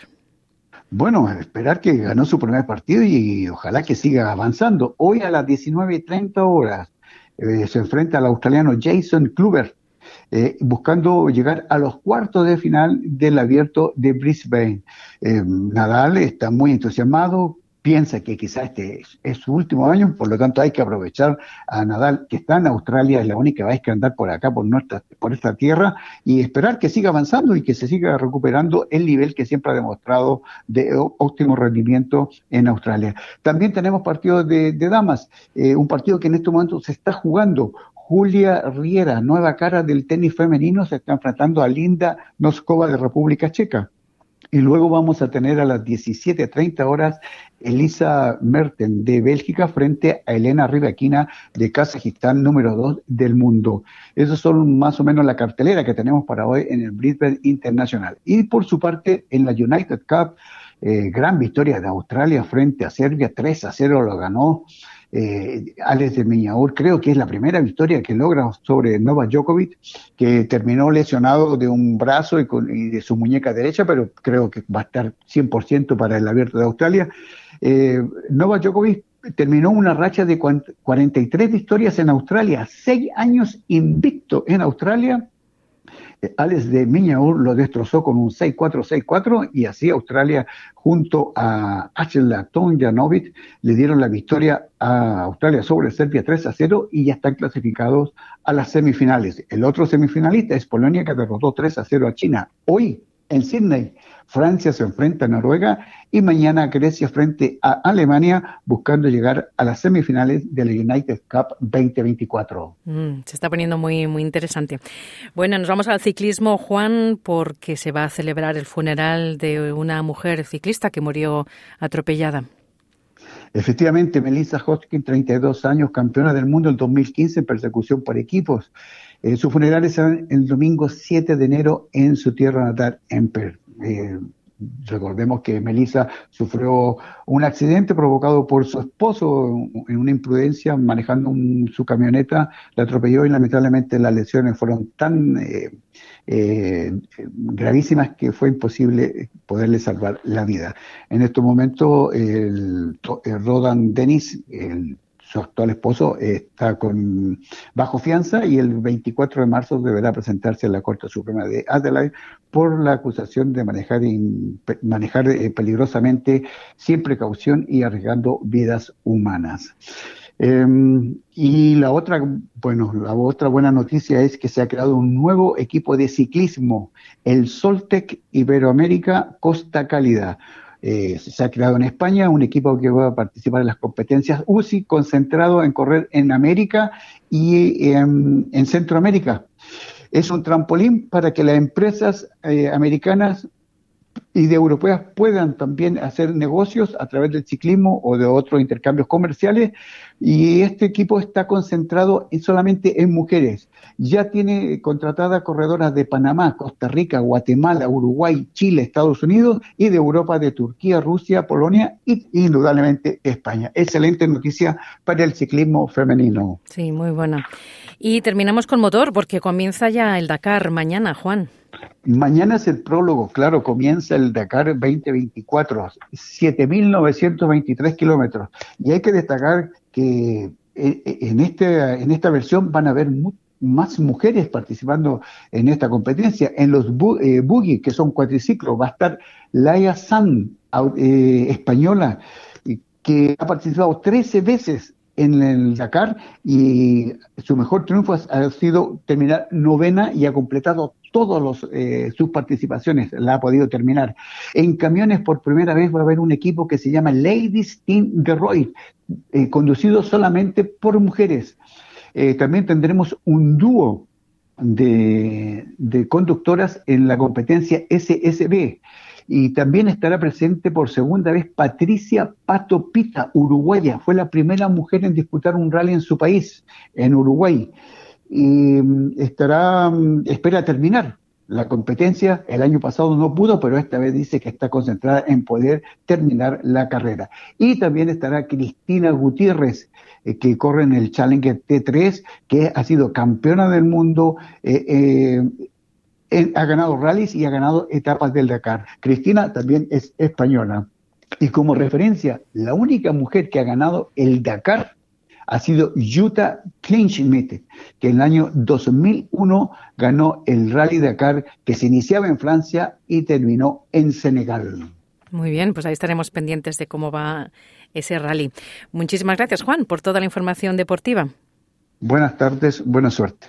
Bueno, esperar que ganó su primer partido y, ojalá que siga avanzando. Hoy a las 19.30 horas eh, se enfrenta al australiano Jason Kluber, eh, buscando llegar a los cuartos de final del abierto de Brisbane. Nadal está muy entusiasmado, piensa que quizás este es, su último año, por lo tanto hay que aprovechar a Nadal, que está en Australia, es la única vez que andar por acá, por, nuestra, por esta tierra, y esperar que siga avanzando y que se siga recuperando el nivel que siempre ha demostrado de óptimo rendimiento en Australia. También tenemos partidos de, damas, eh, un partido que en este momento se está jugando. Julia Riera, nueva cara del tenis femenino, se está enfrentando a Linda Noskova de República Checa. Y luego vamos a tener a las 17.30 horas Elisa Merten de Bélgica frente a Elena Rivaquina de Kazajistán, número 2 del mundo. Esos son más o menos la cartelera que tenemos para hoy en el Brisbane Internacional. Y por su parte, en la United Cup, eh, gran victoria de Australia frente a Serbia, 3 a 0 lo ganó eh, Alex de Miñaur, creo que es la primera victoria que logra sobre Novak Djokovic, que terminó lesionado de un brazo y, de su muñeca derecha, pero creo que va a estar 100% para el abierto de Australia. Eh, Novak Djokovic terminó una racha de 43 victorias en Australia, seis años invicto en Australia Alex de Miñaur lo destrozó con un 6-4-6-4 y así Australia junto a Achel Tomjanovic le dieron la victoria a Australia sobre Serbia 3 a 0 y ya están clasificados a las semifinales. El otro semifinalista es Polonia que derrotó 3 a 0 a China. Hoy en Sydney Francia se enfrenta a Noruega y mañana Grecia frente a Alemania buscando llegar a las semifinales de la United Cup 2024. Mm, se está poniendo muy, muy interesante. Bueno, nos vamos al ciclismo, Juan, porque se va a celebrar el funeral de una mujer ciclista que murió atropellada. Efectivamente, Melissa Hodgkin, 32 años, campeona del mundo en 2015 en persecución por equipos. Eh, su funeral es el domingo 7 de enero en su tierra natal, en Perth. Eh, recordemos que Melissa sufrió un accidente provocado por su esposo en una imprudencia manejando su camioneta, la atropelló y lamentablemente las lesiones fueron tan eh, eh, gravísimas que fue imposible poderle salvar la vida. En este momento el, el Rodan Dennis, el su actual esposo está con bajo fianza y el 24 de marzo deberá presentarse a la Corte Suprema de Adelaide por la acusación de manejar, manejar eh, peligrosamente sin precaución y arriesgando vidas humanas. Em, y la otra, bueno, la otra buena noticia es que se ha creado un nuevo equipo de ciclismo, el Soltec Iberoamérica Costa Cálida eh, se ha creado en España un equipo que va a participar en las competencias UCI concentrado en correr en América y en, Centroamérica. Es un trampolín para que las empresas eh, americanas y de europeas puedan también hacer negocios a través del ciclismo o de otros intercambios comerciales y este equipo está concentrado solamente en mujeres. Ya tiene contratadas corredoras de Panamá, Costa Rica, Guatemala, Uruguay, Chile, Estados Unidos y de Europa, de Turquía, Rusia, Polonia y indudablemente España. Excelente noticia para el ciclismo femenino. Sí, muy buena. Y terminamos con motor porque comienza ya el Dakar mañana, Juan. Mañana es el prólogo, claro, comienza el Dakar 2024, 7.923 kilómetros. Y hay que destacar que eh, eh, en, este, en esta versión van a haber más mujeres participando en esta competencia. En los bu eh, que son cuatriciclos, va a estar Laia San, española, que ha participado 13 veces en el Dakar y su mejor triunfo ha sido terminar novena y ha completado todas eh, sus participaciones, la ha podido terminar. En camiones por primera vez va a haber un equipo que se llama Ladies Team Detroit, eh, conducido solamente por mujeres. Eh, también tendremos un dúo de, de conductoras en la competencia SSB y también estará presente por segunda vez Patricia Pato Pita, uruguaya. Fue la primera mujer en disputar un rally en su país, en Uruguay. Y mm, estará, mm, espera terminar la competencia. El año pasado no pudo, pero esta vez dice que está concentrada en poder terminar la carrera. Y también estará Cristina Gutiérrez, eh, que corre en el Challenger T3, que ha sido campeona del mundo. Eh, eh, ha ganado rallies y ha ganado etapas del Dakar. Cristina también es española. Y como referencia, la única mujer que ha ganado el Dakar ha sido Jutta Kleinschmidt, que en el año 2001 ganó el Rally Dakar que se iniciaba en Francia y terminó en Senegal. Muy bien, pues ahí estaremos pendientes de cómo va ese rally. Muchísimas gracias, Juan, por toda la información deportiva. Buenas tardes, buena suerte.